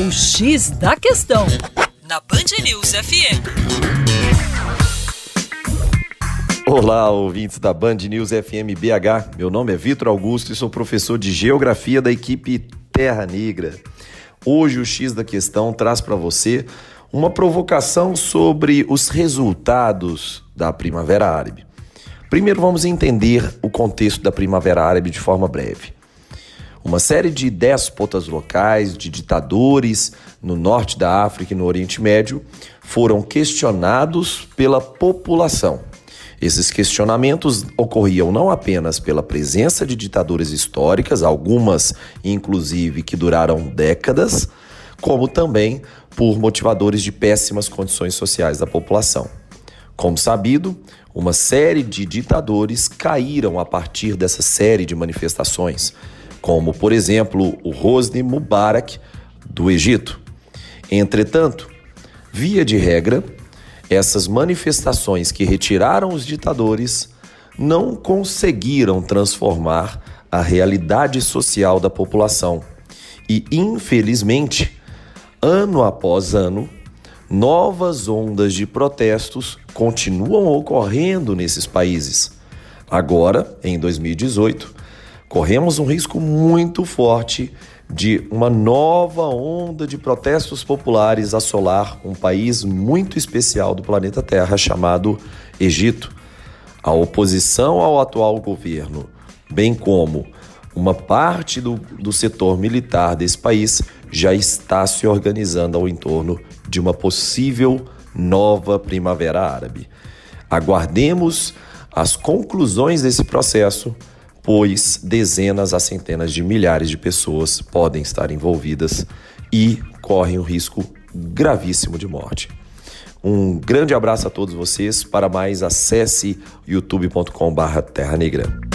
O X da Questão, na Band News FM. Olá, ouvintes da Band News FM BH. Meu nome é Vitor Augusto e sou professor de Geografia da equipe Terra Negra. Hoje o X da Questão traz para você uma provocação sobre os resultados da Primavera Árabe. Primeiro vamos entender o contexto da Primavera Árabe de forma breve. Uma série de déspotas locais, de ditadores no norte da África e no Oriente Médio foram questionados pela população. Esses questionamentos ocorriam não apenas pela presença de ditaduras históricas, algumas inclusive que duraram décadas, como também por motivadores de péssimas condições sociais da população. Como sabido, uma série de ditadores caíram a partir dessa série de manifestações, como, por exemplo, o Hosni Mubarak do Egito. Entretanto, via de regra, essas manifestações que retiraram os ditadores não conseguiram transformar a realidade social da população. E, infelizmente, ano após ano, novas ondas de protestos continuam ocorrendo nesses países. Agora, em 2018, corremos um risco muito forte de uma nova onda de protestos populares assolar um país muito especial do planeta Terra chamado Egito. A oposição ao atual governo, bem como uma parte do, do setor militar desse país, já está se organizando ao entorno de uma possível nova primavera árabe. Aguardemos as conclusões desse processo, pois dezenas a centenas de milhares de pessoas podem estar envolvidas e correm o risco gravíssimo de morte. Um grande abraço a todos vocês. Para mais, acesse youtube.com/terra negra.